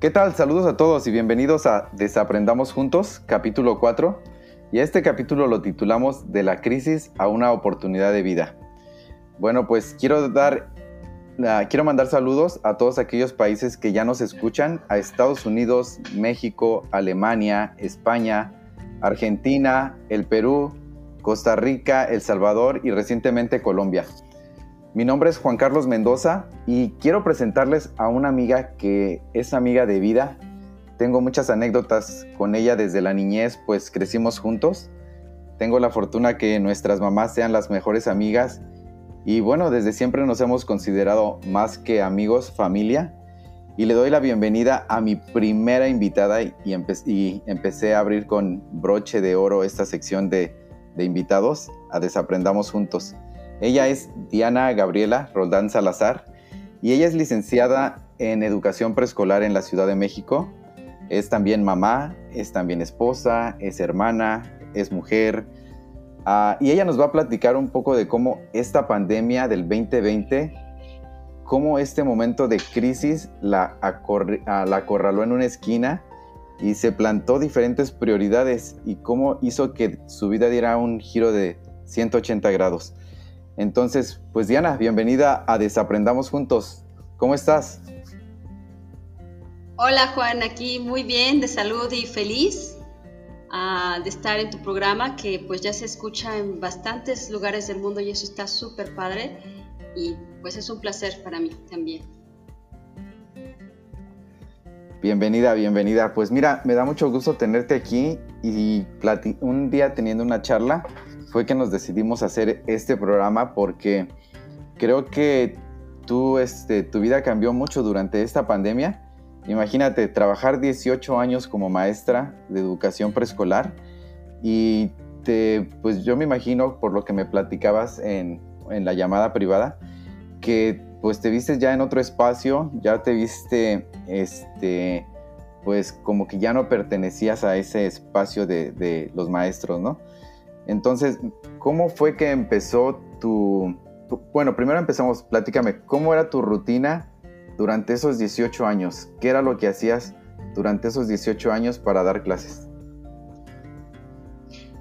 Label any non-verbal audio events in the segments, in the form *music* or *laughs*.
¿Qué tal? Saludos a todos y bienvenidos a Desaprendamos Juntos, capítulo 4. Y este capítulo lo titulamos De la crisis a una oportunidad de vida. Bueno, pues quiero dar quiero mandar saludos a todos aquellos países que ya nos escuchan, a Estados Unidos, México, Alemania, España, Argentina, el Perú, Costa Rica, El Salvador y recientemente Colombia. Mi nombre es Juan Carlos Mendoza y quiero presentarles a una amiga que es amiga de vida. Tengo muchas anécdotas con ella desde la niñez, pues crecimos juntos. Tengo la fortuna que nuestras mamás sean las mejores amigas y bueno, desde siempre nos hemos considerado más que amigos, familia. Y le doy la bienvenida a mi primera invitada y, empecé a abrir con broche de oro esta sección de, invitados a Desaprendamos Juntos. Ella es Diana Gabriela Roldán Salazar y ella es licenciada en educación preescolar en la Ciudad de México. Es también mamá, es también esposa, es hermana, es mujer. Ah, y ella nos va a platicar un poco de cómo esta pandemia del 2020, cómo este momento de crisis ah, la acorraló en una esquina y se plantó diferentes prioridades y cómo hizo que su vida diera un giro de 180 grados. Entonces, pues Diana, bienvenida a Desaprendamos Juntos. ¿Cómo estás? Hola Juan, aquí muy bien, de salud y feliz ah, de estar en tu programa que pues ya se escucha en bastantes lugares del mundo y eso está súper padre y pues es un placer para mí también. Bienvenida, bienvenida. Pues mira, me da mucho gusto tenerte aquí y un día teniendo una charla fue que nos decidimos hacer este programa porque creo que tú, este, tu vida cambió mucho durante esta pandemia. Imagínate, trabajar 18 años como maestra de educación preescolar y te, pues yo me imagino, por lo que me platicabas en, en la llamada privada, que pues te viste ya en otro espacio, ya te viste, este, pues como que ya no pertenecías a ese espacio de, de los maestros, ¿no? Entonces, ¿cómo fue que empezó tu, Bueno, primero empezamos, platícame, ¿cómo era tu rutina durante esos 18 años? ¿Qué era lo que hacías durante esos 18 años para dar clases?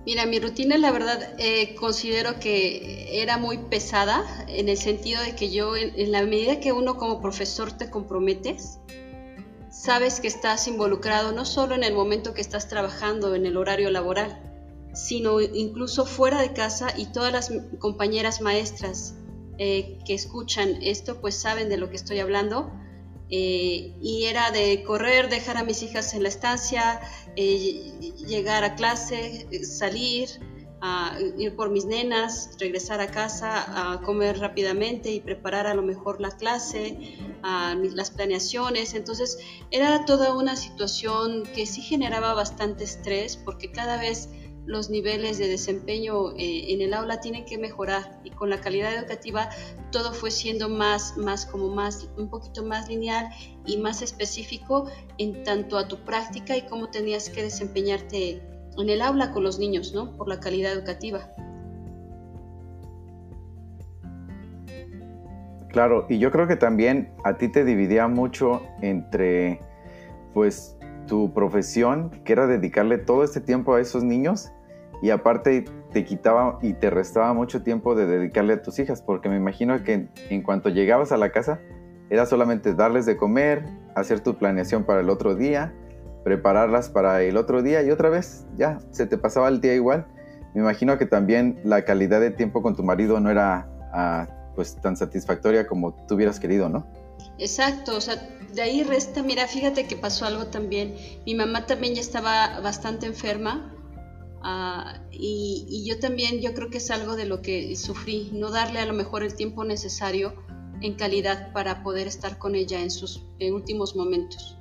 Mira, mi rutina la verdad eh, considero que era muy pesada en el sentido de que yo, en, la medida que uno como profesor te comprometes, sabes que estás involucrado no solo en el momento que estás trabajando en el horario laboral, sino incluso fuera de casa y todas las compañeras maestras eh, que escuchan esto pues saben de lo que estoy hablando. Eh, y era de correr, dejar a mis hijas en la estancia, eh, llegar a clase, salir, ir por mis nenas, regresar a casa, comer rápidamente y preparar a lo mejor la clase, las planeaciones. Entonces era toda una situación que sí generaba bastante estrés porque cada vez los niveles de desempeño eh, en el aula tienen que mejorar y con la calidad educativa todo fue siendo más, más como más, un poquito más lineal y más específico en tanto a tu práctica y cómo tenías que desempeñarte en el aula con los niños, ¿no? Por la calidad educativa. Claro, y yo creo que también a ti te dividía mucho entre, pues, tu profesión, que era dedicarle todo este tiempo a esos niños, y aparte te quitaba y te restaba mucho tiempo de dedicarle a tus hijas, porque me imagino que en cuanto llegabas a la casa era solamente darles de comer, hacer tu planeación para el otro día, prepararlas para el otro día y otra vez ya se te pasaba el día igual. Me imagino que también la calidad de tiempo con tu marido no era ah, pues tan satisfactoria como tú hubieras querido, ¿no? Exacto, o sea, de ahí resta, mira, fíjate que pasó algo también. Mi mamá también ya estaba bastante enferma, Ah, y, yo también, yo creo que es algo de lo que sufrí, no darle a lo mejor el tiempo necesario en calidad para poder estar con ella en sus últimos momentos.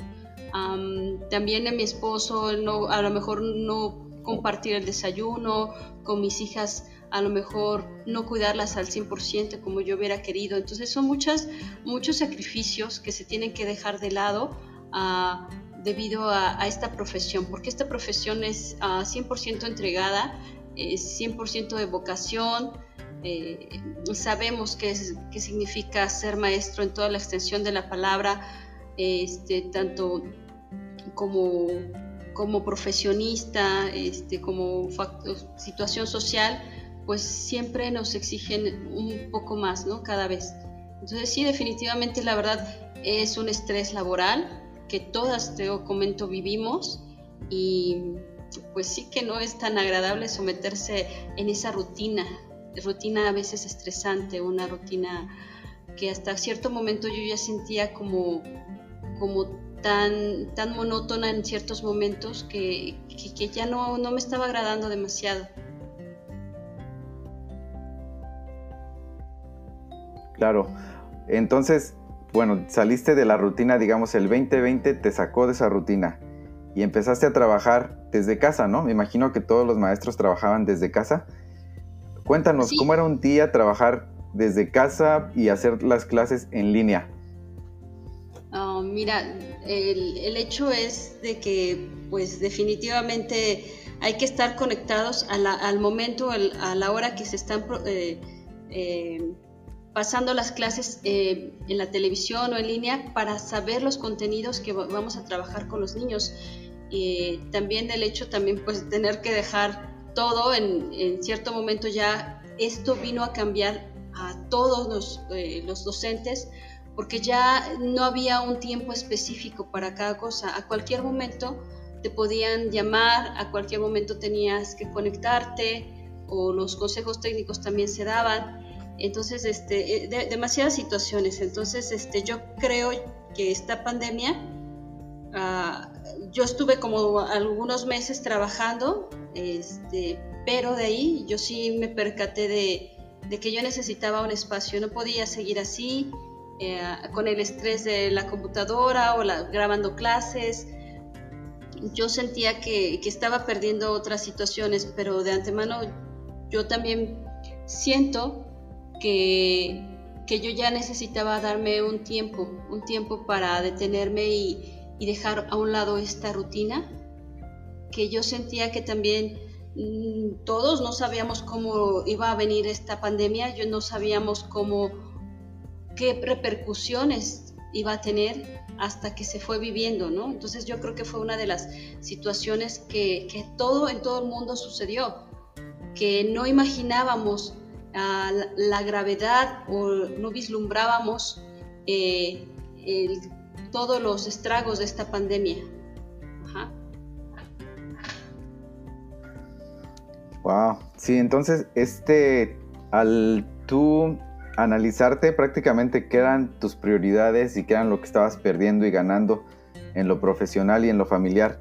también a mi esposo, no, a lo mejor no compartir el desayuno con mis hijas, a lo mejor no cuidarlas al 100% como yo hubiera querido. Entonces son muchas, muchos sacrificios que se tienen que dejar de lado. Uh, debido a, esta profesión, porque esta profesión es 100% ah, entregada, es 100% de vocación, eh, sabemos qué, significa ser maestro en toda la extensión de la palabra, este, tanto como, como profesionista, este, como situación social, pues siempre nos exigen un poco más, ¿no? Cada vez. Entonces sí, definitivamente la verdad es un estrés laboral que todas, te comento, vivimos y pues sí que no es tan agradable someterse en esa rutina, rutina a veces estresante, una rutina que hasta cierto momento yo ya sentía como, como tan, tan monótona en ciertos momentos que, que, ya no, no me estaba agradando demasiado. Claro, entonces, bueno, saliste de la rutina, digamos, el 2020 te sacó de esa rutina y empezaste a trabajar desde casa, ¿no? Me imagino que todos los maestros trabajaban desde casa. Cuéntanos, ¿cómo era un día trabajar desde casa y hacer las clases en línea? Ah, mira, el, hecho es de que pues definitivamente hay que estar conectados al momento, a la hora que se están eh, eh, pasando las clases eh, en la televisión o en línea para saber los contenidos que vamos a trabajar con los niños. también el hecho también pues tener que dejar todo en, cierto momento ya esto vino a cambiar a todos los, los docentes porque ya no había un tiempo específico para cada cosa. A cualquier momento te podían llamar, a cualquier momento tenías que conectarte o los consejos técnicos también se daban. Entonces, este, eh, demasiadas situaciones. Entonces, este, yo creo que esta pandemia, ah, yo estuve como algunos meses trabajando, este, pero de ahí yo sí me percaté de, de que yo necesitaba un espacio, no podía seguir así, eh, con el estrés de la computadora o grabando clases. Yo sentía que, que, estaba perdiendo otras situaciones, pero de antemano yo también siento que, que yo ya necesitaba darme un tiempo, un tiempo para detenerme y, y dejar a un lado esta rutina, que yo sentía que también mm, todos no sabíamos cómo iba a venir esta pandemia, yo no sabíamos cómo qué repercusiones iba a tener hasta que se fue viviendo, ¿no? Entonces yo creo que fue una de las situaciones que, todo en todo el mundo sucedió, que no imaginábamos la, gravedad o no vislumbrábamos eh, todos los estragos de esta pandemia. Wow, sí, entonces este, al tú analizarte prácticamente qué eran tus prioridades y qué eran lo que estabas perdiendo y ganando en lo profesional y en lo familiar.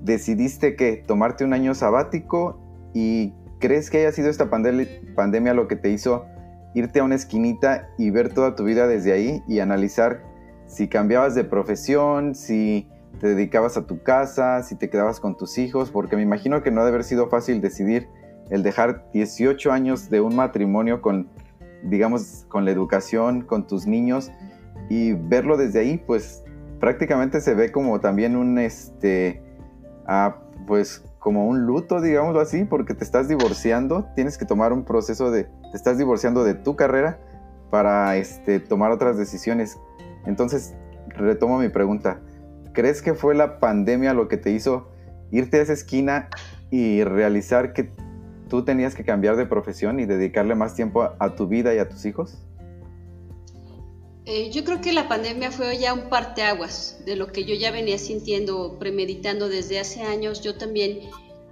Decidiste que tomarte un año sabático y crees que haya sido esta pandemia lo que te hizo irte a una esquinita y ver toda tu vida desde ahí y analizar si cambiabas de profesión, si te dedicabas a tu casa, si te quedabas con tus hijos, porque me imagino que no debe haber sido fácil decidir el dejar 18 años de un matrimonio con digamos, con la educación, con tus niños y verlo desde ahí, pues prácticamente se ve como también un, este, ah, pues como un luto, digámoslo así, porque te estás divorciando, tienes que tomar un proceso de, te estás divorciando de tu carrera para este, tomar otras decisiones. Entonces, retomo mi pregunta, ¿crees que fue la pandemia lo que te hizo irte a esa esquina y realizar que tú tenías que cambiar de profesión y dedicarle más tiempo a, tu vida y a tus hijos? Eh, yo creo que la pandemia fue ya un parteaguas de lo que yo ya venía sintiendo, premeditando desde hace años. Yo también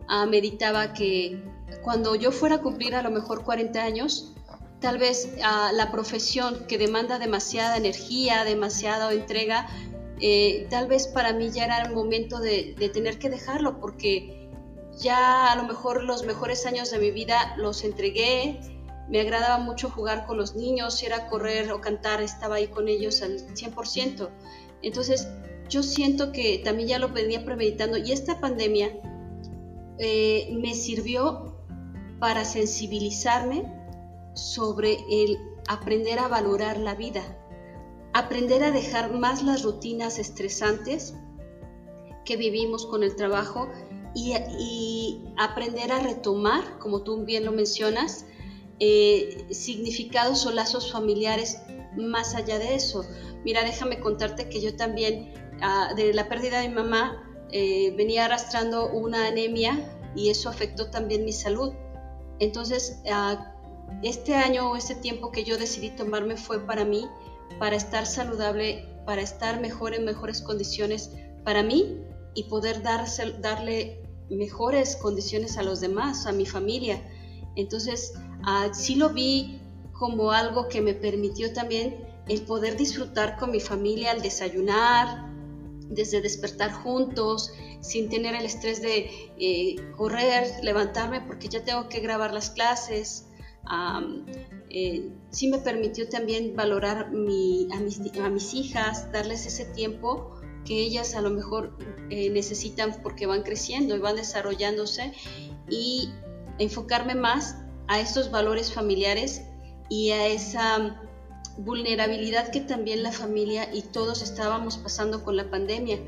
ah, meditaba que cuando yo fuera a cumplir a lo mejor 40 años, tal vez ah, la profesión que demanda demasiada energía, demasiada entrega, eh, tal vez para mí ya era el momento de, de tener que dejarlo porque ya a lo mejor los mejores años de mi vida los entregué, me agradaba mucho jugar con los niños, si era correr o cantar, estaba ahí con ellos al 100%. Entonces, yo siento que también ya lo venía premeditando y esta pandemia eh, me sirvió para sensibilizarme sobre el aprender a valorar la vida, aprender a dejar más las rutinas estresantes que vivimos con el trabajo y, aprender a retomar, como tú bien lo mencionas, eh, significados o lazos familiares más allá de eso. Mira, déjame contarte que yo también, ah, de la pérdida de mi mamá, eh, venía arrastrando una anemia y eso afectó también mi salud. Entonces, ah, este año o este tiempo que yo decidí tomarme fue para mí, para estar saludable, para estar mejor en mejores condiciones para mí y poder darle mejores condiciones a los demás, a mi familia. Entonces, uh, sí lo vi como algo que me permitió también el poder disfrutar con mi familia, al desayunar, desde despertar juntos, sin tener el estrés de eh, correr, levantarme porque ya tengo que grabar las clases. Eh, sí me permitió también valorar mi, a, mis, a, mis, hijas, darles ese tiempo que ellas a lo mejor eh, necesitan porque van creciendo y van desarrollándose y enfocarme más a estos valores familiares y a esa vulnerabilidad que también la familia y todos estábamos pasando con la pandemia,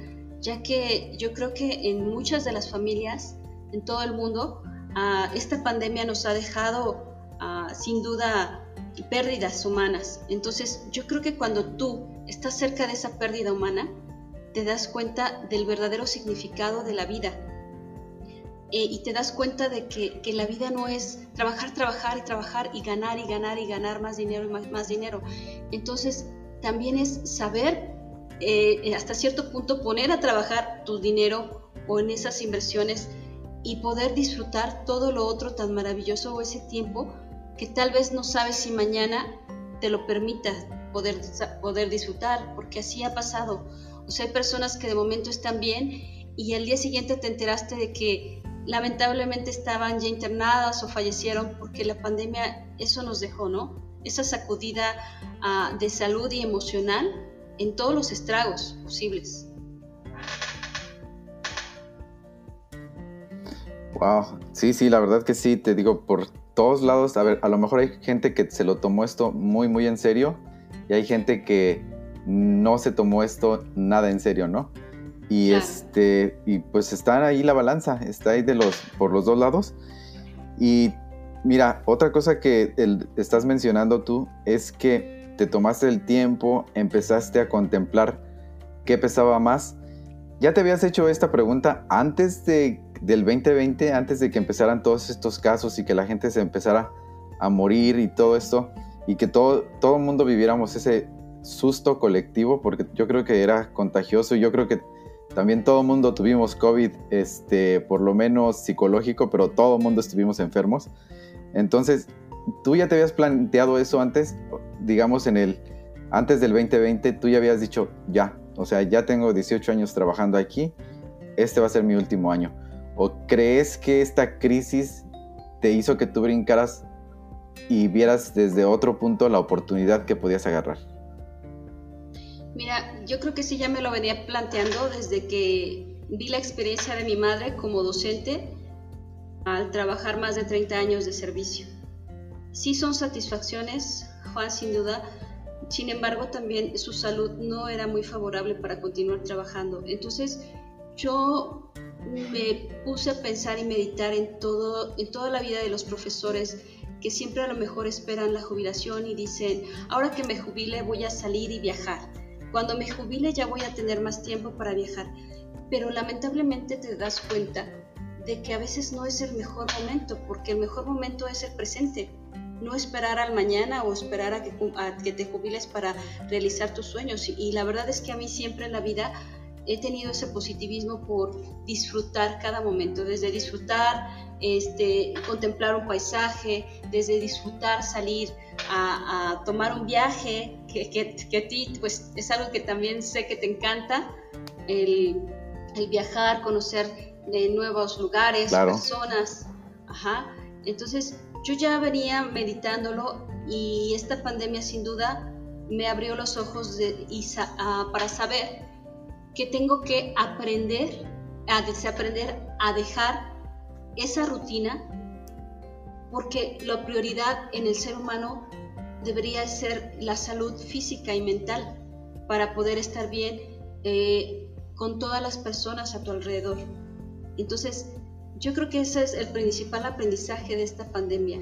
ya que yo creo que en muchas de las familias en todo el mundo ah, esta pandemia nos ha dejado ah, sin duda pérdidas humanas. Entonces yo creo que cuando tú estás cerca de esa pérdida humana, te das cuenta del verdadero significado de la vida. Eh, y te das cuenta de que, la vida no es trabajar, trabajar y trabajar y ganar y ganar y ganar más dinero y más, más dinero. Entonces, también es saber eh, hasta cierto punto poner a trabajar tu dinero o en esas inversiones y poder disfrutar todo lo otro tan maravilloso o ese tiempo que tal vez no sabes si mañana te lo permita poder, poder disfrutar, porque así ha pasado. O sea, hay personas que de momento están bien y al día siguiente te enteraste de que lamentablemente estaban ya internadas o fallecieron porque la pandemia eso nos dejó, ¿no? Esa sacudida ah, de salud y emocional en todos los estragos posibles. Wow, sí, sí, la verdad que sí, te digo, por todos lados, a ver, a lo mejor hay gente que se lo tomó esto muy, muy en serio y hay gente que no se tomó esto nada en serio, ¿no? Y este, y pues está ahí la balanza, está ahí de los, por los dos lados. Y mira, otra cosa que estás mencionando tú es que te tomaste el tiempo, empezaste a contemplar qué pesaba más. ¿Ya te habías hecho esta pregunta antes de, del 2020, antes de que empezaran todos estos casos y que la gente se empezara a morir y todo esto? Y que todo, todo el mundo viviéramos ese susto colectivo, porque yo creo que era contagioso y yo creo que también todo el mundo tuvimos COVID, este, por lo menos psicológico, pero todo el mundo estuvimos enfermos. Entonces, tú ya te habías planteado eso antes, digamos en el, antes del 2020, tú ya habías dicho, ya, o sea, ya tengo 18 años trabajando aquí, este va a ser mi último año. ¿O crees que esta crisis te hizo que tú brincaras y vieras desde otro punto la oportunidad que podías agarrar? Mira, yo creo que sí ya me lo venía planteando desde que vi la experiencia de mi madre como docente al trabajar más de 30 años de servicio. Sí son satisfacciones, Juan, sin duda, sin embargo también su salud no era muy favorable para continuar trabajando. Entonces yo me puse a pensar y meditar en, todo, en toda la vida de los profesores que siempre a lo mejor esperan la jubilación y dicen, ahora que me jubile voy a salir y viajar cuando me jubile ya voy a tener más tiempo para viajar. Pero lamentablemente te das cuenta de que a veces no es el mejor momento, porque el mejor momento es el presente. No esperar al mañana o esperar a que, te jubiles para realizar tus sueños. Y, y la verdad es que a mí siempre en la vida he tenido ese positivismo por disfrutar cada momento, desde disfrutar, este, contemplar un paisaje, desde disfrutar salir a, tomar un viaje, que, que, a ti pues, es algo que también sé que te encanta, el, viajar, conocer de nuevos lugares, personas. Ajá. Entonces, yo ya venía meditándolo y esta pandemia sin duda me abrió los ojos de, para saber que tengo que aprender a desaprender a dejar esa rutina porque la prioridad en el ser humano debería ser la salud física y mental para poder estar bien eh, con todas las personas a tu alrededor. Entonces, yo creo que ese es el principal aprendizaje de esta pandemia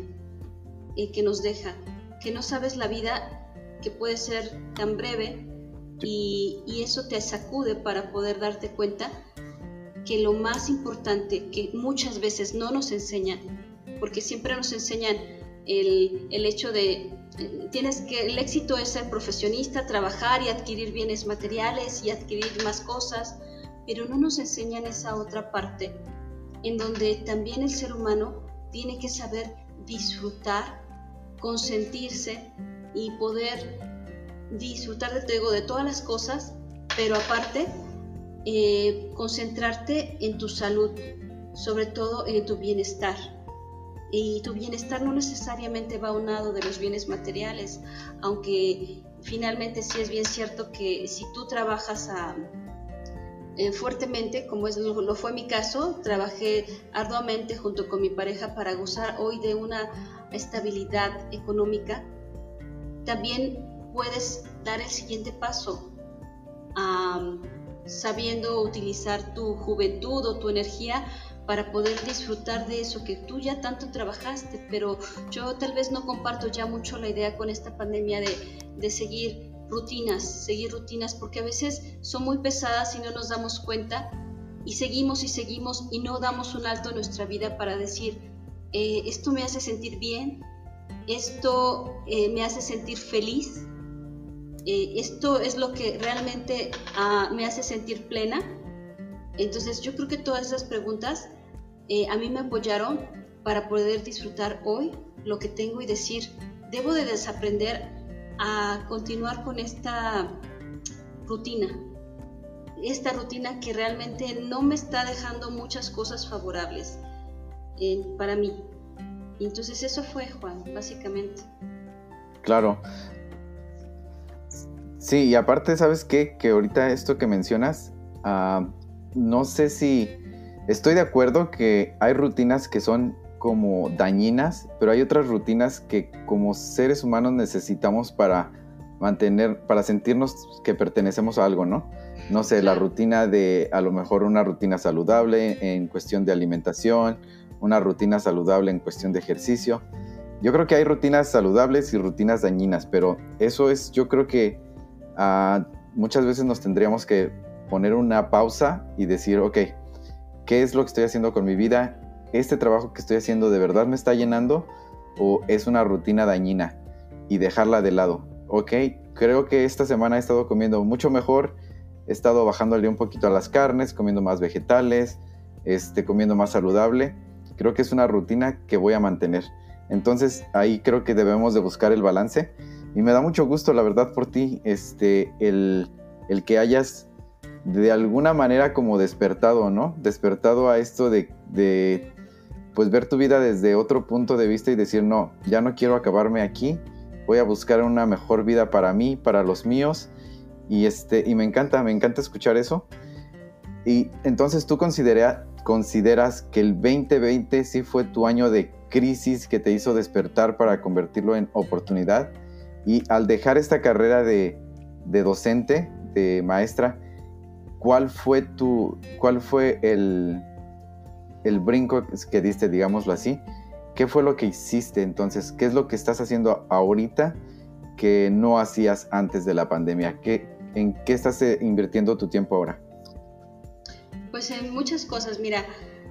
eh, que nos deja, que no sabes la vida que puede ser tan breve y, eso te sacude para poder darte cuenta que lo más importante que muchas veces no nos enseñan, porque siempre nos enseñan el, el hecho de tienes que el éxito es ser profesionista, trabajar y adquirir bienes materiales y adquirir más cosas, pero no nos enseñan esa otra parte en donde también el ser humano tiene que saber disfrutar, consentirse y poder disfrutar de, de todas las cosas, pero aparte eh, concentrarte en tu salud, sobre todo en tu bienestar. Y tu bienestar no necesariamente va a un lado de los bienes materiales, aunque finalmente sí es bien cierto que si tú trabajas eh, fuertemente, como es, lo, fue mi caso, trabajé arduamente junto con mi pareja para gozar hoy de una estabilidad económica, también puedes dar el siguiente paso sabiendo utilizar tu juventud o tu energía para poder disfrutar de eso que tú ya tanto trabajaste, pero yo tal vez no comparto ya mucho la idea con esta pandemia de, seguir rutinas, seguir rutinas, porque a veces son muy pesadas y no nos damos cuenta y seguimos y seguimos y no damos un alto en nuestra vida para decir, eh, esto me hace sentir bien, esto eh, me hace sentir feliz, eh, esto es lo que realmente ah, me hace sentir plena. Entonces yo creo que todas esas preguntas eh, a mí me apoyaron para poder disfrutar hoy lo que tengo y decir, debo de desaprender a continuar con esta rutina, esta rutina que realmente no me está dejando muchas cosas favorables eh, para mí. Entonces eso fue, Juan, básicamente. Claro, Sí, y aparte, ¿sabes qué? Que ahorita esto que mencionas, ah, no sé si estoy de acuerdo que hay rutinas que son como dañinas, pero hay otras rutinas que como seres humanos necesitamos para mantener, para sentirnos que pertenecemos a algo, ¿no? No sé, la rutina de a lo mejor una rutina saludable en cuestión de alimentación, una rutina saludable en cuestión de ejercicio. Yo creo que hay rutinas saludables y rutinas dañinas, pero eso es, yo creo que Muchas veces nos tendríamos que poner una pausa y decir, ok, ¿qué es lo que estoy haciendo con mi vida? ¿Este trabajo que estoy haciendo de verdad me está llenando o es una rutina dañina? Y dejarla de lado. Ok, creo que esta semana he estado comiendo mucho mejor, he estado bajándole un poquito a las carnes, comiendo más vegetales, este, comiendo más saludable. Creo que es una rutina que voy a mantener. Entonces ahí creo que debemos de buscar el balance y me da mucho gusto, la verdad, por ti, este, el, que hayas de alguna manera como despertado, ¿no? Despertado a esto de, de, pues ver tu vida desde otro punto de vista y decir, no, ya no quiero acabarme aquí, voy a buscar una mejor vida para mí, para los míos. Y, este, y me encanta, me encanta escuchar eso. Y entonces tú considera, consideras que el 2020 sí fue tu año de crisis que te hizo despertar para convertirlo en oportunidad. Y al dejar esta carrera de, docente, de maestra, ¿cuál fue tu, cuál fue el, el brinco que diste, digámoslo así? ¿Qué fue lo que hiciste entonces? ¿Qué es lo que estás haciendo ahorita que no hacías antes de la pandemia? ¿Qué, ¿En qué estás eh, invirtiendo tu tiempo ahora? Pues en muchas cosas, mira,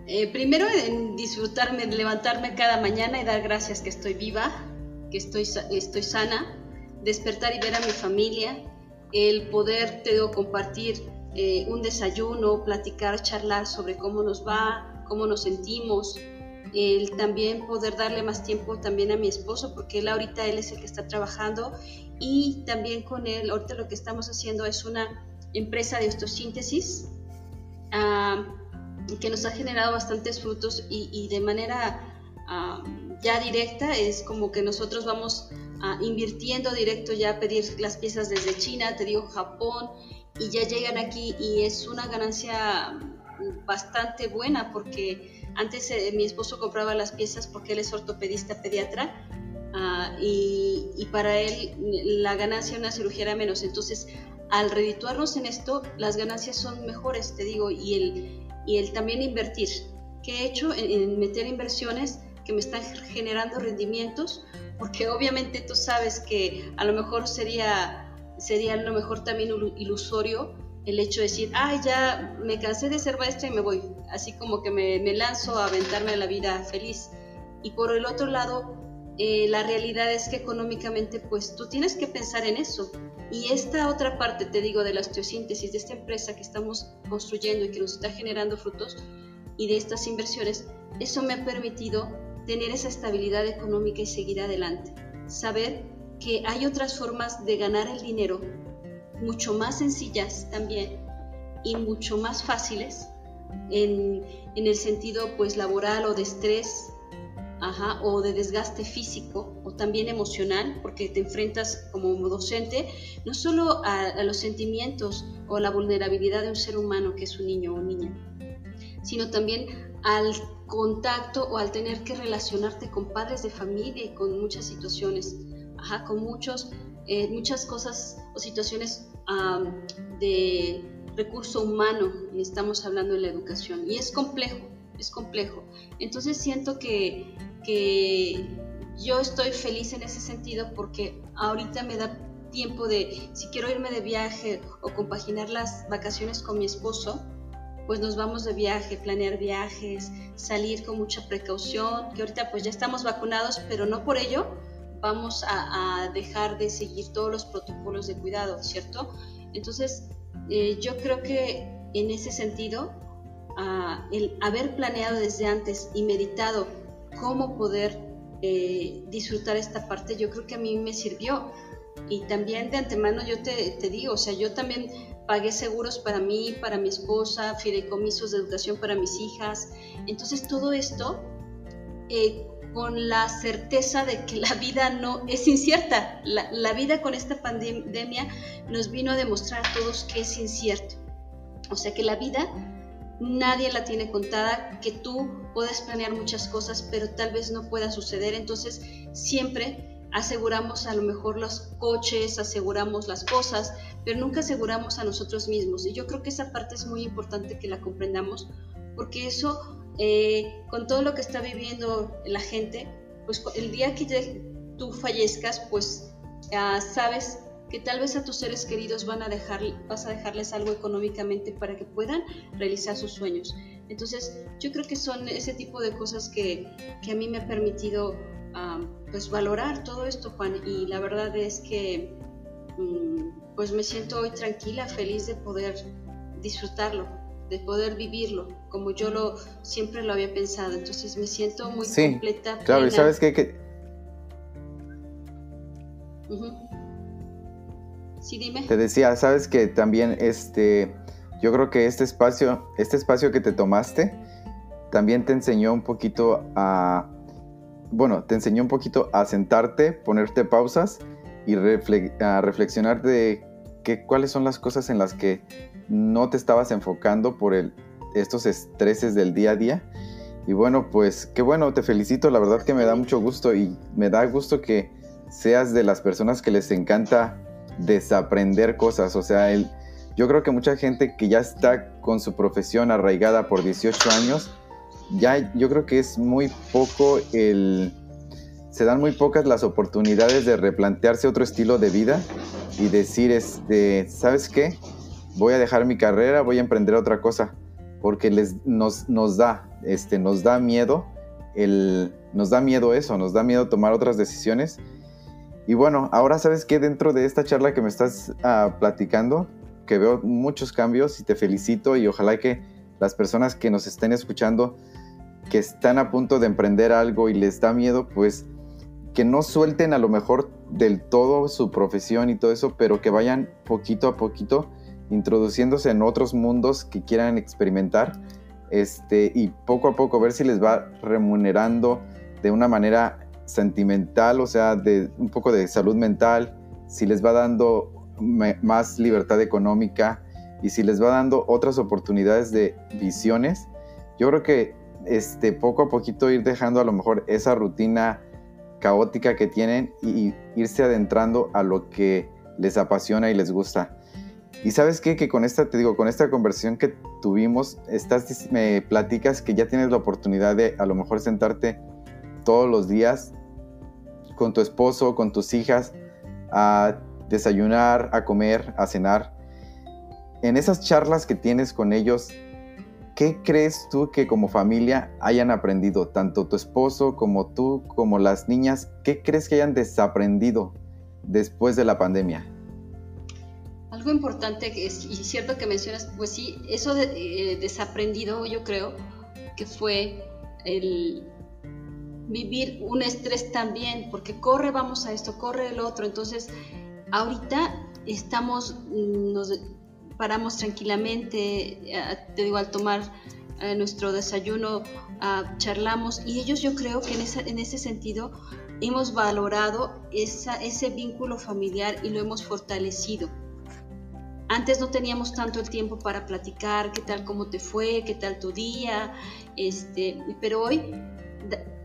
eh, primero en disfrutarme, levantarme cada mañana y dar gracias que estoy viva, que estoy, estoy sana, despertar y ver a mi familia, el poder, te compartir eh, un desayuno, platicar, charlar sobre cómo nos va, cómo nos sentimos, el también poder darle más tiempo también a mi esposo, porque él ahorita él es el que está trabajando y también con él, ahorita lo que estamos haciendo es una empresa de osteosíntesis ah, que nos ha generado bastantes frutos y, de manera ah, ya directa es como que nosotros vamos invirtiendo directo ya a pedir las piezas desde China, te digo Japón, y ya llegan aquí y es una ganancia bastante buena porque antes eh, mi esposo compraba las piezas porque él es ortopedista pediatra ah, y, y, para él la ganancia en una cirugía era menos. Entonces, al redituarnos en esto, las ganancias son mejores, te digo, y el, y el también invertir. ¿Qué he hecho en, en meter inversiones? Que me están generando rendimientos, porque obviamente tú sabes que a lo mejor sería, sería a lo mejor también ilusorio el hecho de decir, ay, ya me cansé de ser maestra y me voy, así como que me, me lanzo a aventarme a la vida feliz. Y por el otro lado, eh, la realidad es que económicamente pues tú tienes que pensar en eso. Y esta otra parte, te digo, de la osteosíntesis, de esta empresa que estamos construyendo y que nos está generando frutos y de estas inversiones, eso me ha permitido tener esa estabilidad económica y seguir adelante. Saber que hay otras formas de ganar el dinero, mucho más sencillas también y mucho más fáciles en, en el sentido pues laboral o de estrés o de desgaste físico o también emocional, porque te enfrentas como docente no solo a, los sentimientos o la vulnerabilidad de un ser humano que es un niño o niña, sino también al contacto o al tener que relacionarte con padres de familia y con muchas situaciones, con muchos, eh, muchas cosas o situaciones de recurso humano, y estamos hablando de la educación, y es complejo, es complejo. Entonces siento que que yo estoy feliz en ese sentido porque ahorita me da tiempo de, si quiero irme de viaje o compaginar las vacaciones con mi esposo, pues nos vamos de viaje, planear viajes, salir con mucha precaución, que ahorita pues ya estamos vacunados, pero no por ello vamos a, dejar de seguir todos los protocolos de cuidado, ¿cierto? Entonces, eh, yo creo que en ese sentido, ah, el haber planeado desde antes y meditado cómo poder eh, disfrutar esta parte, yo creo que a mí me sirvió. Y también de antemano yo te, te, digo, o sea, yo también pagué seguros para mí, para mi esposa, fideicomisos de educación para mis hijas. Entonces todo esto eh, con la certeza de que la vida no es incierta. La, la vida con esta pandemia nos vino a demostrar a todos que es incierto. O sea que la vida nadie la tiene contada, que tú puedes planear muchas cosas, pero tal vez no pueda suceder. Entonces, siempre aseguramos a lo mejor los coches, aseguramos las cosas, pero nunca aseguramos a nosotros mismos. Y yo creo que esa parte es muy importante que la comprendamos, porque eso, eh, con todo lo que está viviendo la gente, pues el día que tú fallezcas, pues sabes que tal vez a tus seres queridos van a dejar, vas a dejarles algo económicamente para que puedan realizar sus sueños. Entonces, yo creo que son ese tipo de cosas que, que a mí me ha permitido pues valorar todo esto, Juan, y la verdad es que mm, pues me siento hoy tranquila, feliz de poder disfrutarlo, de poder vivirlo, como yo lo siempre lo había pensado. Entonces me siento muy sí, completa. Claro, y sabes qué? que te decía, sabes que también este, yo creo que este espacio, este espacio que te tomaste, también te enseñó un poquito a, bueno, te enseñó un poquito a sentarte, ponerte pausas y a reflexionar de que, cuáles son las cosas en las que no te estabas enfocando por estos estreses del día a día. Y bueno, pues qué bueno, te felicito, la verdad que me da mucho gusto y me da gusto que seas de las personas que les encanta desaprender cosas. O sea, el, yo creo que mucha gente que ya está con su profesión arraigada por 18 años, ya yo creo que es muy poco el... Se dan muy pocas las oportunidades de replantearse otro estilo de vida y decir, este, ¿sabes qué? Voy a dejar mi carrera, voy a emprender otra cosa, porque les, nos, nos da, este, nos da miedo el, nos da miedo eso, nos da miedo tomar otras decisiones y bueno, ahora sabes que dentro de esta charla que me estás ah, platicando, que veo muchos cambios y te felicito y ojalá que las personas que nos estén escuchando, que están a punto de emprender algo y les da miedo, pues que no suelten a lo mejor del todo su profesión y todo eso, pero que vayan poquito a poquito introduciéndose en otros mundos que quieran experimentar este, y poco a poco ver si les va remunerando de una manera sentimental, o sea, de un poco de salud mental, si les va dando más libertad económica y si les va dando otras oportunidades de visiones, yo creo que este, poco a poquito ir dejando a lo mejor esa rutina caótica que tienen y irse adentrando a lo que les apasiona y les gusta. Y sabes qué, que con esta, te digo, con esta conversación que tuvimos, estás, me platicas que ya tienes la oportunidad de a lo mejor sentarte todos los días con tu esposo, con tus hijas, a desayunar, a comer, a cenar. En esas charlas que tienes con ellos, ¿qué crees tú que como familia hayan aprendido? Tanto tu esposo como tú, como las niñas, ¿qué crees que hayan desaprendido después de la pandemia? Algo importante, y cierto que mencionas, pues sí, eso de, eh, desaprendido yo creo que fue el vivir un estrés también, porque corre, vamos a esto, corre el otro. Entonces, ahorita estamos, nos paramos tranquilamente, eh, te digo, al tomar eh, nuestro desayuno, ah, charlamos, y ellos yo creo que en, en ese sentido hemos valorado esa, ese vínculo familiar y lo hemos fortalecido. Antes no teníamos tanto el tiempo para platicar, qué tal, cómo te fue, qué tal tu día, este, pero hoy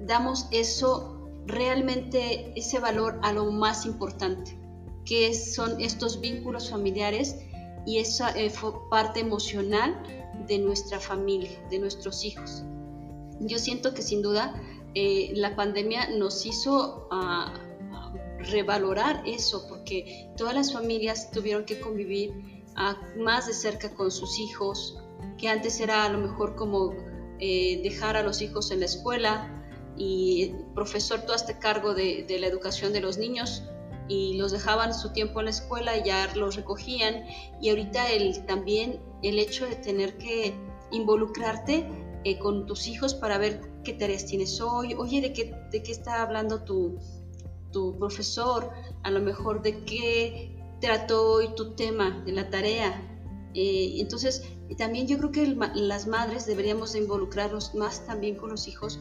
damos eso realmente, ese valor a lo más importante, que son estos vínculos familiares y esa eh, parte emocional de nuestra familia, de nuestros hijos. Yo siento que sin duda eh, la pandemia nos hizo ah, revalorar eso, porque todas las familias tuvieron que convivir ah, más de cerca con sus hijos, que antes era a lo mejor como eh, dejar a los hijos en la escuela, y profesor, tú cargo de, la educación de los niños y los dejaban su tiempo en la escuela y ya los recogían. Y ahorita el, también el hecho de tener que involucrarte eh, con tus hijos para ver qué tareas tienes hoy, oye, de qué, de qué está hablando tu, tu profesor, a lo mejor de qué trató hoy tu tema de la tarea. Eh, entonces, también yo creo que las madres deberíamos involucrarnos más también con los hijos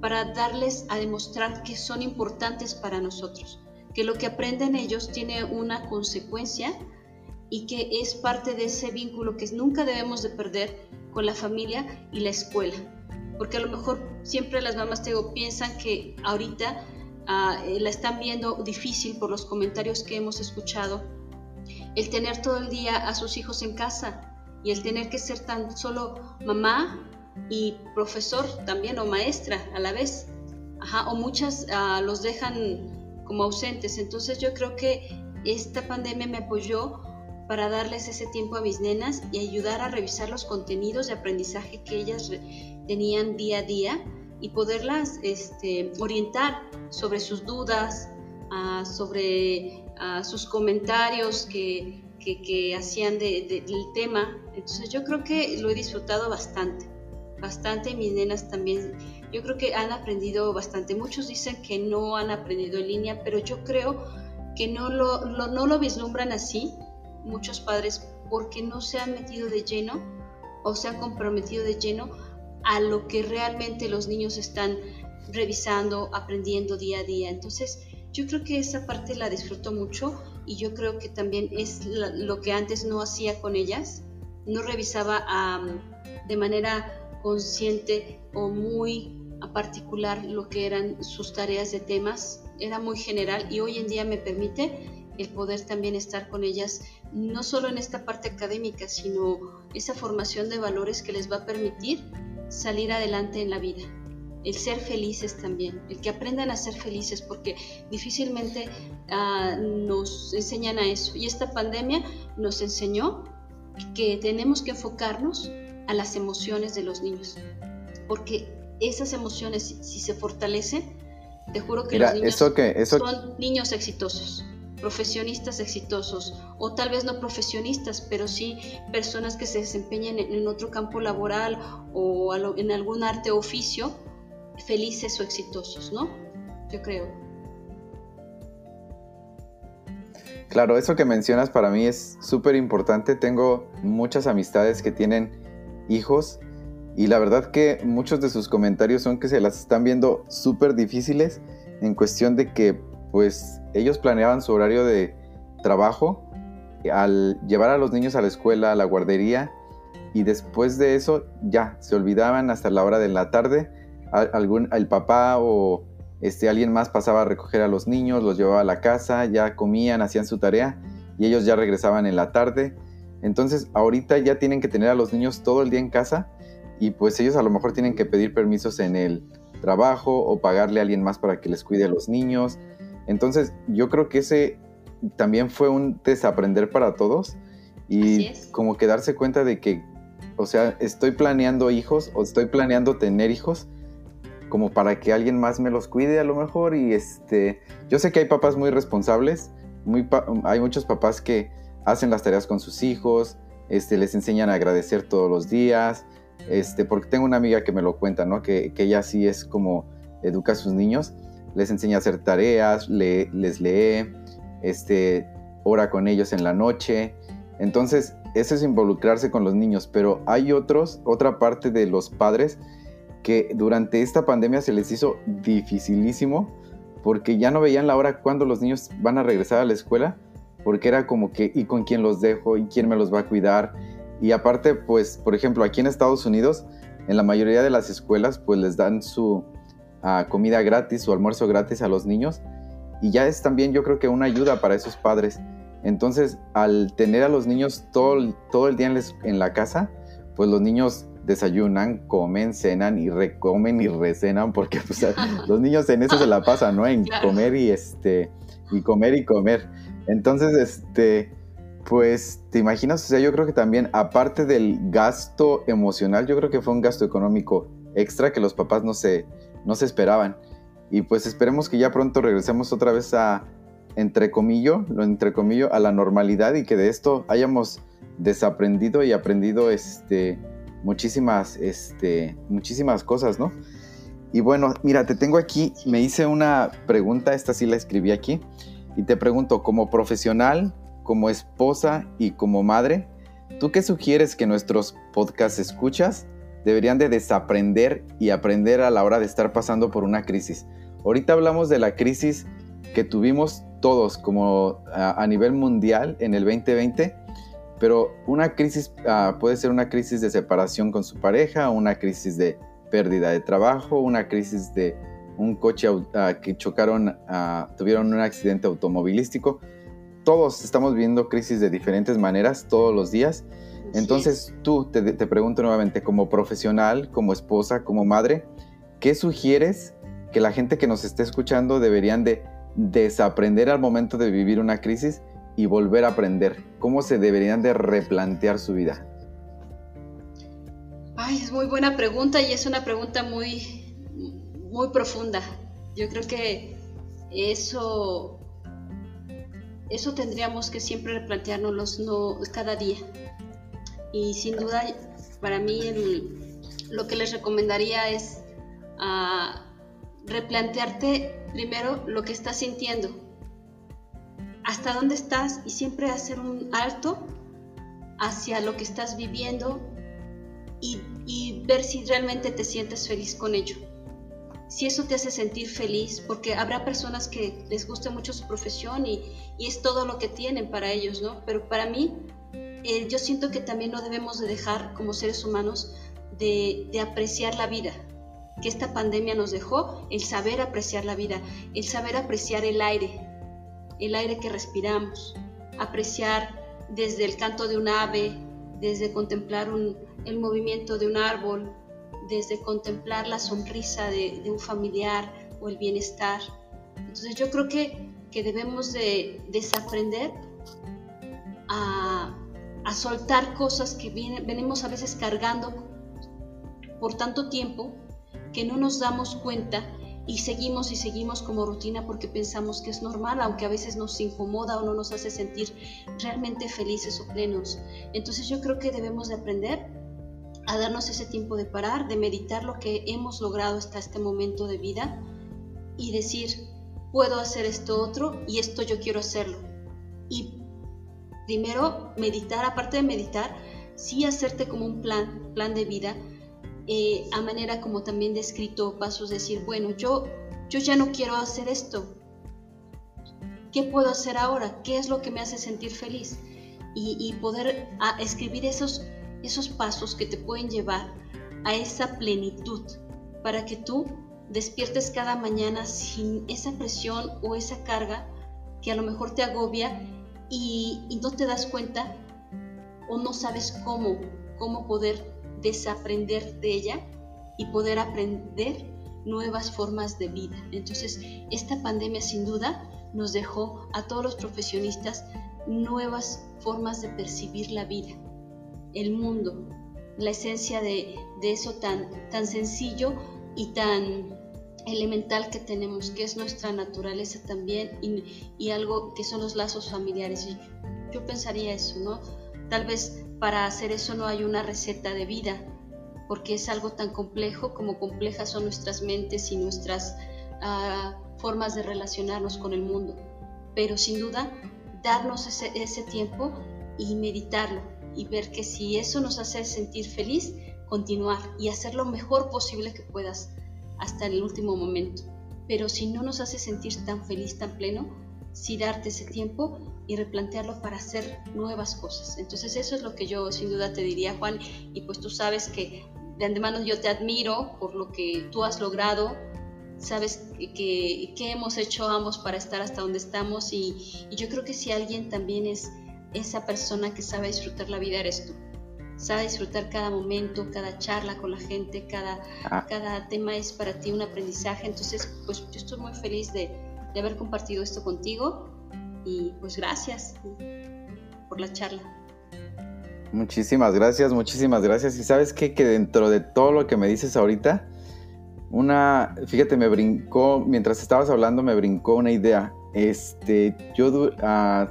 para darles a demostrar que son importantes para nosotros, que lo que aprenden ellos tiene una consecuencia y que es parte de ese vínculo que nunca debemos de perder con la familia y la escuela. Porque a lo mejor siempre las mamás te piensan que ahorita ah, eh, la están viendo difícil por los comentarios que hemos escuchado, el tener todo el día a sus hijos en casa y el tener que ser tan solo mamá y profesor también o maestra a la vez. o muchas ah, los dejan como ausentes. Entonces yo creo que esta pandemia me apoyó para darles ese tiempo a mis nenas y ayudar a revisar los contenidos de aprendizaje que ellas tenían día a día y poderlas este, orientar sobre sus dudas, ah, sobre ah, sus comentarios que, hacían del tema. Entonces yo creo que lo he disfrutado bastante bastante mis nenas también, yo creo que han aprendido bastante. Muchos dicen que no han aprendido en línea, pero yo creo que no lo, no lo vislumbran así, muchos padres, porque no se han metido de lleno o se han comprometido de lleno a lo que realmente los niños están revisando, aprendiendo día a día. Entonces, yo creo que esa parte la disfruto mucho y yo creo que también es lo que antes no hacía con ellas. No revisaba de manera consciente o muy a particular lo que eran sus tareas de temas, era muy general y hoy en día me permite el poder también estar con ellas, no solo en esta parte académica, sino esa formación de valores que les va a permitir salir adelante en la vida. El ser felices también, el que aprendan a ser felices, porque difícilmente ah, nos enseñan a eso. Y esta pandemia nos enseñó que tenemos que enfocarnos a las emociones de los niños. Porque esas emociones, si, se fortalecen, te juro que los niños son niños exitosos, profesionistas exitosos, o tal vez no profesionistas, pero sí personas que se desempeñen en, otro campo laboral o en algún arte o oficio, felices o exitosos, ¿no? Yo creo. Claro, eso que mencionas para mí es súper importante. Tengo muchas amistades que tienen hijos y la verdad que muchos de sus comentarios son que se las están viendo súper difíciles en cuestión de que pues ellos planeaban su horario de trabajo al llevar a los niños a la escuela, a la guardería y después de eso ya se olvidaban hasta la hora de la tarde. Algún, el papá o este, alguien más pasaba a recoger a los niños, los llevaba a la casa, ya comían, hacían su tarea y ellos ya regresaban en la tarde entonces ahorita ya tienen que tener a los niños todo el día en casa y pues ellos a lo mejor tienen que pedir permisos en el trabajo o pagarle a alguien más para que les cuide a los niños. Entonces yo creo que ese también fue un desaprender para todos y como que darse cuenta de que, o sea, estoy planeando hijos o estoy planeando tener hijos como para que alguien más me los cuide a lo mejor y este, yo sé que hay papás muy responsables, muy hay muchos papás que hacen las tareas con sus hijos, este, les enseñan a agradecer todos los días, este, porque tengo una amiga que me lo cuenta, ¿no? Que, que ella sí es como educa a sus niños, les enseña a hacer tareas, les lee, este, ora con ellos en la noche. Entonces, eso es involucrarse con los niños, pero hay otros, otra parte de los padres que durante esta pandemia se les hizo dificilísimo porque ya no veían la hora cuando los niños van a regresar a la escuela, porque era como que, ¿y con quién los dejo? ¿Y quién me los va a cuidar? Y aparte, pues, por ejemplo, aquí en Estados Unidos, en la mayoría de las escuelas, pues les dan su ah, comida gratis, su almuerzo gratis a los niños. Y ya es también, yo creo que una ayuda para esos padres. Entonces, al tener a los niños todo, todo el día en, en la casa, pues los niños desayunan, comen, cenan y recomen y recenan, porque pues, *laughs* los niños en eso se la pasan, ¿no? En *laughs* comer y este, y comer y comer. Entonces, este, pues, ¿te imaginas? O sea, yo creo que también, aparte del gasto emocional, yo creo que fue un gasto económico extra que los papás no se, no se esperaban. Y pues esperemos que ya pronto regresemos otra vez a, entre comillo, lo entre comillo, a la normalidad y que de esto hayamos desaprendido y aprendido este, muchísimas, este, muchísimas cosas, ¿no? Y bueno, mira, te tengo aquí, me hice una pregunta, esta sí la escribí aquí, y te pregunto, como profesional, como esposa y como madre, ¿tú qué sugieres que nuestros podcasts escuchas deberían de desaprender y aprender a la hora de estar pasando por una crisis? Ahorita hablamos de la crisis que tuvimos todos como a, nivel mundial en el 2020 pero una crisis ah, puede ser una crisis de separación con su pareja, una crisis de pérdida de trabajo, una crisis de un coche ah, que chocaron, ah, tuvieron un accidente automovilístico. Todos estamos viendo crisis de diferentes maneras todos los días. Entonces tú te, te pregunto nuevamente, como profesional, como esposa, como madre, ¿qué sugieres que la gente que nos esté escuchando deberían de desaprender al momento de vivir una crisis y volver a aprender? ¿Cómo se deberían de replantear su vida? Ay, es muy buena pregunta y es una pregunta muy, muy profunda. Yo creo que eso, eso tendríamos que siempre replantearnos no, cada día. Y sin duda, para mí lo que les recomendaría es ah, replantearte primero lo que estás sintiendo hasta dónde estás y siempre hacer un alto hacia lo que estás viviendo y, ver si realmente te sientes feliz con ello. Si eso te hace sentir feliz, porque habrá personas que les guste mucho su profesión y, es todo lo que tienen para ellos, ¿no? Pero para mí, eh, yo siento que también no debemos de dejar como seres humanos de, de apreciar la vida, que esta pandemia nos dejó, el saber apreciar la vida, el saber apreciar el aire, el aire que respiramos, apreciar desde el canto de un ave, desde contemplar el movimiento de un árbol, desde contemplar la sonrisa de, un familiar o el bienestar. Entonces yo creo que, que debemos de desaprender a, a soltar cosas que venimos a veces cargando por tanto tiempo que no nos damos cuenta y seguimos y seguimos como rutina porque pensamos que es normal, aunque a veces nos incomoda o no nos hace sentir realmente felices o plenos. Entonces yo creo que debemos de aprender a darnos ese tiempo de parar, de meditar lo que hemos logrado hasta este momento de vida y decir, puedo hacer esto otro y esto yo quiero hacerlo. Y primero meditar, aparte de meditar, sí hacerte como un plan, plan de vida, eh, a manera como también descrito pasos, decir, bueno, yo, yo ya no quiero hacer esto. ¿Qué puedo hacer ahora? ¿Qué es lo que me hace sentir feliz? Y, poder escribir esos, esos pasos que te pueden llevar a esa plenitud para que tú despiertes cada mañana sin esa presión o esa carga que a lo mejor te agobia y, no te das cuenta o no sabes cómo, cómo poder desaprender de ella y poder aprender nuevas formas de vida. Entonces, esta pandemia sin duda nos dejó a todos los profesionistas nuevas formas de percibir la vida, el mundo, la esencia de, eso tan, tan sencillo y tan elemental que tenemos, que es nuestra naturaleza también y, algo que son los lazos familiares. Yo pensaría eso, ¿no? Tal vez para hacer eso no hay una receta de vida, porque es algo tan complejo como complejas son nuestras mentes y nuestras ah, formas de relacionarnos con el mundo. Pero sin duda, darnos ese, ese tiempo y meditarlo y ver que si eso nos hace sentir feliz, continuar y hacer lo mejor posible que puedas hasta el último momento. Pero si no nos hace sentir tan feliz, tan pleno, sí darte ese tiempo y replantearlo para hacer nuevas cosas. Entonces eso es lo que yo sin duda te diría, Juan, y pues tú sabes que de antemano yo te admiro por lo que tú has logrado, sabes que, que, hemos hecho ambos para estar hasta donde estamos y, y yo creo que si alguien también es esa persona que sabe disfrutar la vida eres tú sabe disfrutar cada momento, cada charla con la gente, cada, ah. cada tema es para ti un aprendizaje. Entonces, pues yo estoy muy feliz de, de haber compartido esto contigo y pues gracias por la charla. Muchísimas gracias, muchísimas gracias. Y sabes qué? que dentro de todo lo que me dices ahorita, una, fíjate, me brincó, mientras estabas hablando, me brincó una idea. Este, yo, uh,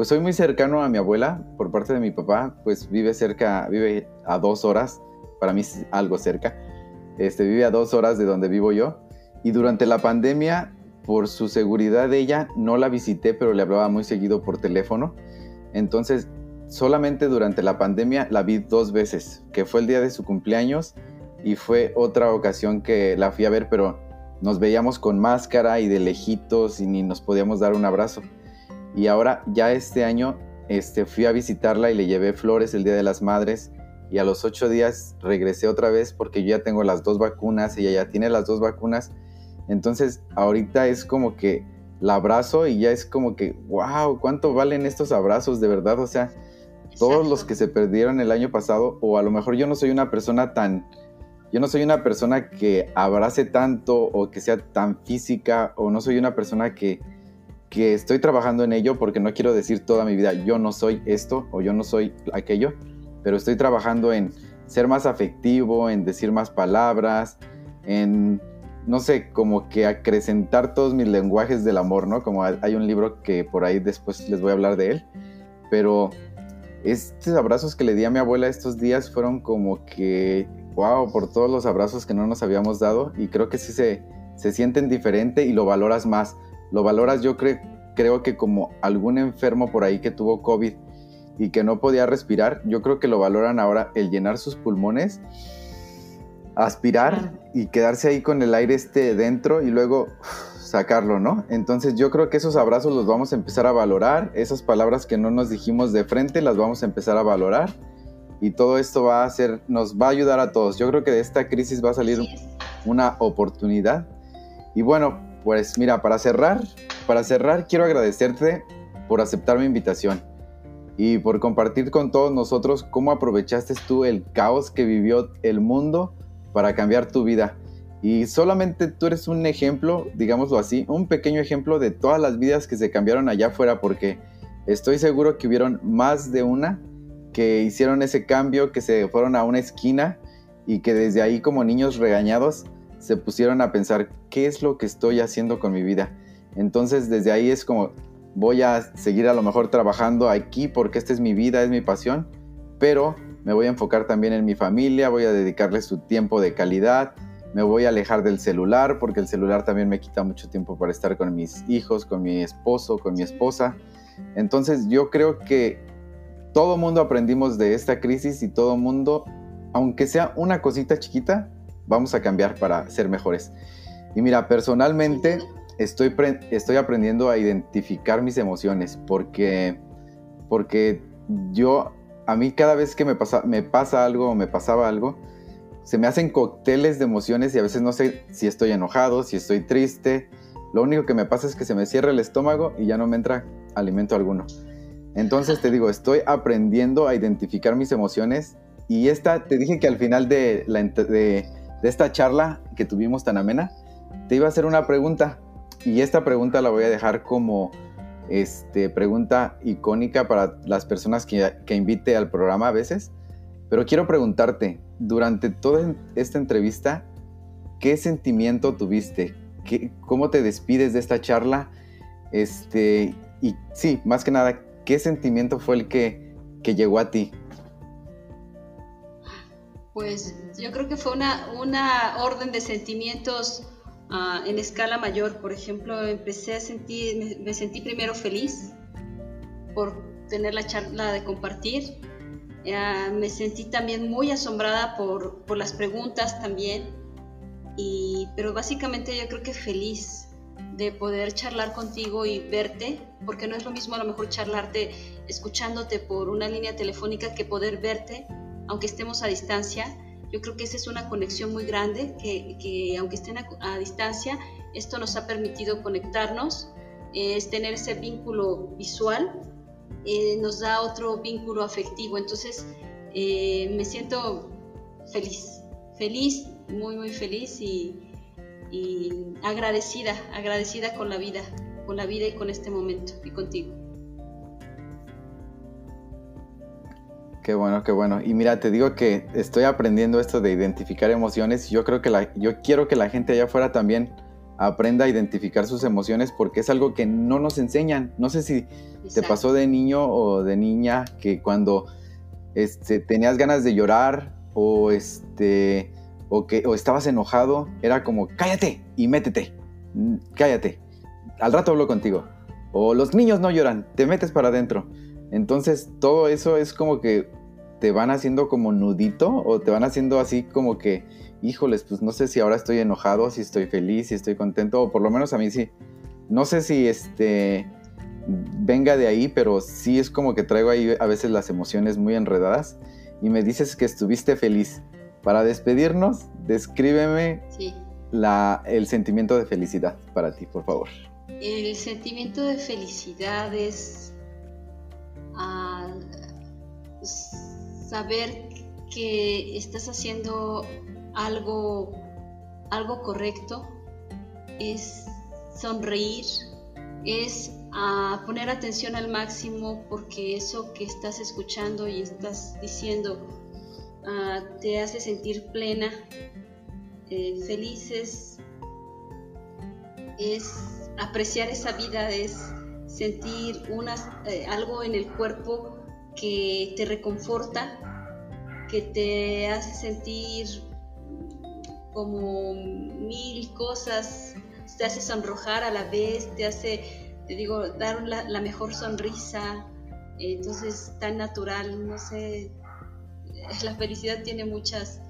pues soy muy cercano a mi abuela por parte de mi papá, pues vive cerca, vive a dos horas, para mí es algo cerca, este, vive a dos horas de donde vivo yo. Y durante la pandemia, por su seguridad de ella, no la visité, pero le hablaba muy seguido por teléfono. Entonces, solamente durante la pandemia la vi dos veces, que fue el día de su cumpleaños y fue otra ocasión que la fui a ver, pero nos veíamos con máscara y de lejitos y ni nos podíamos dar un abrazo. Y ahora ya este año este, fui a visitarla y le llevé flores el Día de las Madres y a los ocho días regresé otra vez porque yo ya tengo las dos vacunas, ella ya tiene las dos vacunas. Entonces ahorita es como que la abrazo y ya es como que, wow, ¿cuánto valen estos abrazos de verdad? O sea, todos los que se perdieron el año pasado, o a lo mejor yo no soy una persona tan, yo no soy una persona que abrace tanto o que sea tan física, o no soy una persona que que estoy trabajando en ello porque no quiero decir toda mi vida yo no soy esto o yo no soy aquello, pero estoy trabajando en ser más afectivo, en decir más palabras, en, no sé, como que acrecentar todos mis lenguajes del amor, ¿no? Como hay un libro que por ahí después les voy a hablar de él, pero estos abrazos que le di a mi abuela estos días fueron como que, wow, por todos los abrazos que no nos habíamos dado y creo que sí se, se sienten diferente y lo valoras más lo valoras yo creo que como algún enfermo por ahí que tuvo COVID y que no podía respirar, yo creo que lo valoran ahora el llenar sus pulmones, aspirar y quedarse ahí con el aire este dentro y luego sacarlo, ¿no? Entonces yo creo que esos abrazos los vamos a empezar a valorar, esas palabras que no nos dijimos de frente las vamos a empezar a valorar y todo esto va a ser, nos va a ayudar a todos. Yo creo que de esta crisis va a salir una oportunidad. Y bueno, pues mira, para cerrar, para cerrar quiero agradecerte por aceptar mi invitación y por compartir con todos nosotros cómo aprovechaste tú el caos que vivió el mundo para cambiar tu vida. Y solamente tú eres un ejemplo, digámoslo así, un pequeño ejemplo de todas las vidas que se cambiaron allá afuera, porque estoy seguro que hubieron más de una que hicieron ese cambio, que se fueron a una esquina y que desde ahí como niños regañados se pusieron a pensar, ¿qué es lo que estoy haciendo con mi vida? Entonces desde ahí es como, voy a seguir a lo mejor trabajando aquí porque esta es mi vida, es mi pasión, pero me voy a enfocar también en mi familia, voy a dedicarle su tiempo de calidad, me voy a alejar del celular porque el celular también me quita mucho tiempo para estar con mis hijos, con mi esposo, con mi esposa. Entonces yo creo que todo mundo aprendimos de esta crisis y todo mundo, aunque sea una cosita chiquita, vamos a cambiar para ser mejores. Y mira, personalmente estoy, estoy aprendiendo a identificar mis emociones porque, porque yo, a mí cada vez que me pasa, me pasa algo o me pasaba algo, se me hacen cócteles de emociones y a veces no sé si estoy enojado, si estoy triste. Lo único que me pasa es que se me cierra el estómago y ya no me entra alimento alguno. Entonces te digo, estoy aprendiendo a identificar mis emociones y esta, te dije que al final de, la, de de esta charla que tuvimos tan amena, te iba a hacer una pregunta y esta pregunta la voy a dejar como este, pregunta icónica para las personas que, que invite al programa a veces. Pero quiero preguntarte, durante toda esta entrevista, ¿qué sentimiento tuviste? ¿Qué, ¿Cómo te despides de esta charla? Este, y sí, más que nada, ¿qué sentimiento fue el que, que llegó a ti? Pues yo creo que fue una, una orden de sentimientos uh, en escala mayor. Por ejemplo, empecé a sentir, me, me, sentí primero feliz por tener la charla de compartir. Uh, me sentí también muy asombrada por, por las preguntas también. Y, pero básicamente yo creo que feliz de poder charlar contigo y verte, porque no es lo mismo a lo mejor charlarte escuchándote por una línea telefónica que poder verte, aunque estemos a distancia yo creo que esa es una conexión muy grande que, que aunque estén a, distancia, esto nos ha permitido conectarnos, es tener ese vínculo visual, eh, nos da otro vínculo afectivo. Entonces, eh, me siento feliz, feliz, muy, muy feliz y agradecida, agradecida con la vida, con la vida y con este momento y contigo. Qué bueno, qué bueno. Y mira, te digo que estoy aprendiendo esto de identificar emociones. Yo creo que la, yo quiero que la gente allá afuera también aprenda a identificar sus emociones porque es algo que no nos enseñan. No sé si Exacto. te pasó de niño o de niña que cuando este, tenías ganas de llorar o este o que o estabas enojado, era como cállate y métete. Mm, cállate. Al rato hablo contigo. O los niños no lloran, te metes para adentro. Entonces todo eso es como que te van haciendo como nudito o te van haciendo así como que, híjoles, pues no sé si ahora estoy enojado, si estoy feliz, si estoy contento, o por lo menos a mí sí. No sé si este venga de ahí, pero sí es como que traigo ahí a veces las emociones muy enredadas y me dices que estuviste feliz. Para despedirnos, descríbeme sí. la, el sentimiento de felicidad para ti, por favor. El sentimiento de felicidad es uh, saber que estás haciendo algo, algo correcto, es sonreír, es a poner atención al máximo porque eso que estás escuchando y estás diciendo uh, te hace sentir plena, eh, felices, es apreciar esa vida, es sentir eh, algo en el cuerpo que te reconforta, que te hace sentir como mil cosas, te hace sonrojar a la vez, te hace, te digo, dar la, la mejor sonrisa, entonces tan natural, no sé, *laughs* la felicidad tiene muchas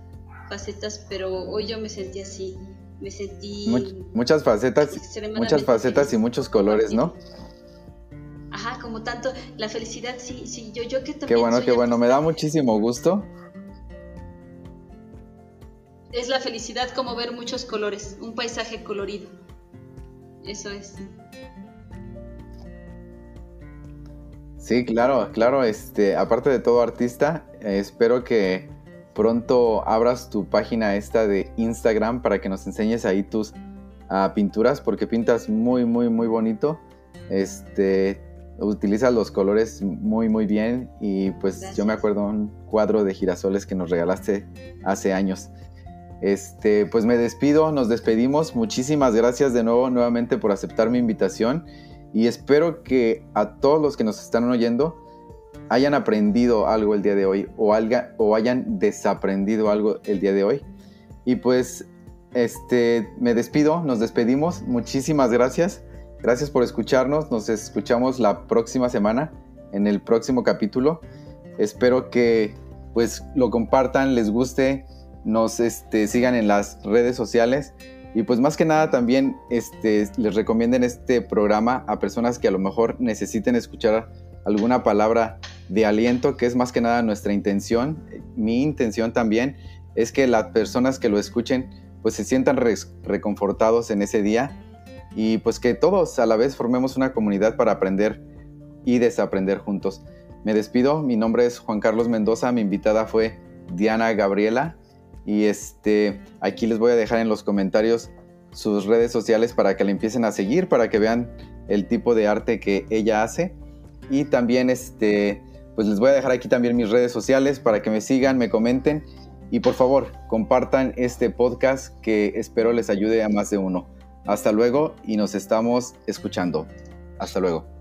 facetas, pero hoy yo me sentí así, me sentí... Much, muchas facetas, muchas facetas feliz. y muchos colores, ¿no? Ajá, como tanto, la felicidad, sí, sí, yo, yo que también... Qué bueno, qué bueno, me da muchísimo gusto. Es la felicidad como ver muchos colores, un paisaje colorido. Eso es. Sí, claro, claro, este, aparte de todo artista, eh, espero que pronto abras tu página esta de Instagram para que nos enseñes ahí tus uh, pinturas, porque pintas muy, muy, muy bonito. Este, utilizas los colores muy muy bien y pues Gracias. yo me acuerdo un cuadro de girasoles que nos regalaste hace años. Este, pues me despido, nos despedimos. Muchísimas gracias de nuevo nuevamente por aceptar mi invitación y espero que a todos los que nos están oyendo hayan aprendido algo el día de hoy o, alga, o hayan desaprendido algo el día de hoy. Y pues este, me despido, nos despedimos. Muchísimas gracias. Gracias por escucharnos. Nos escuchamos la próxima semana en el próximo capítulo. Espero que pues lo compartan, les guste, nos este, sigan en las redes sociales y pues más que nada también este, les recomienden este programa a personas que a lo mejor necesiten escuchar alguna palabra de aliento, que es más que nada nuestra intención. Mi intención también es que las personas que lo escuchen pues se sientan reconfortados en ese día y pues que todos a la vez formemos una comunidad para aprender y desaprender juntos. Me despido, mi nombre es Juan Carlos Mendoza, mi invitada fue Diana Gabriela Y este, aquí les voy a dejar en los comentarios sus redes sociales para que la empiecen a seguir, para que vean el tipo de arte que ella hace. Y también este, pues les voy a dejar aquí también mis redes sociales para que me sigan, me comenten y por favor compartan este podcast que espero les ayude a más de uno. Hasta luego y nos estamos escuchando. Hasta luego.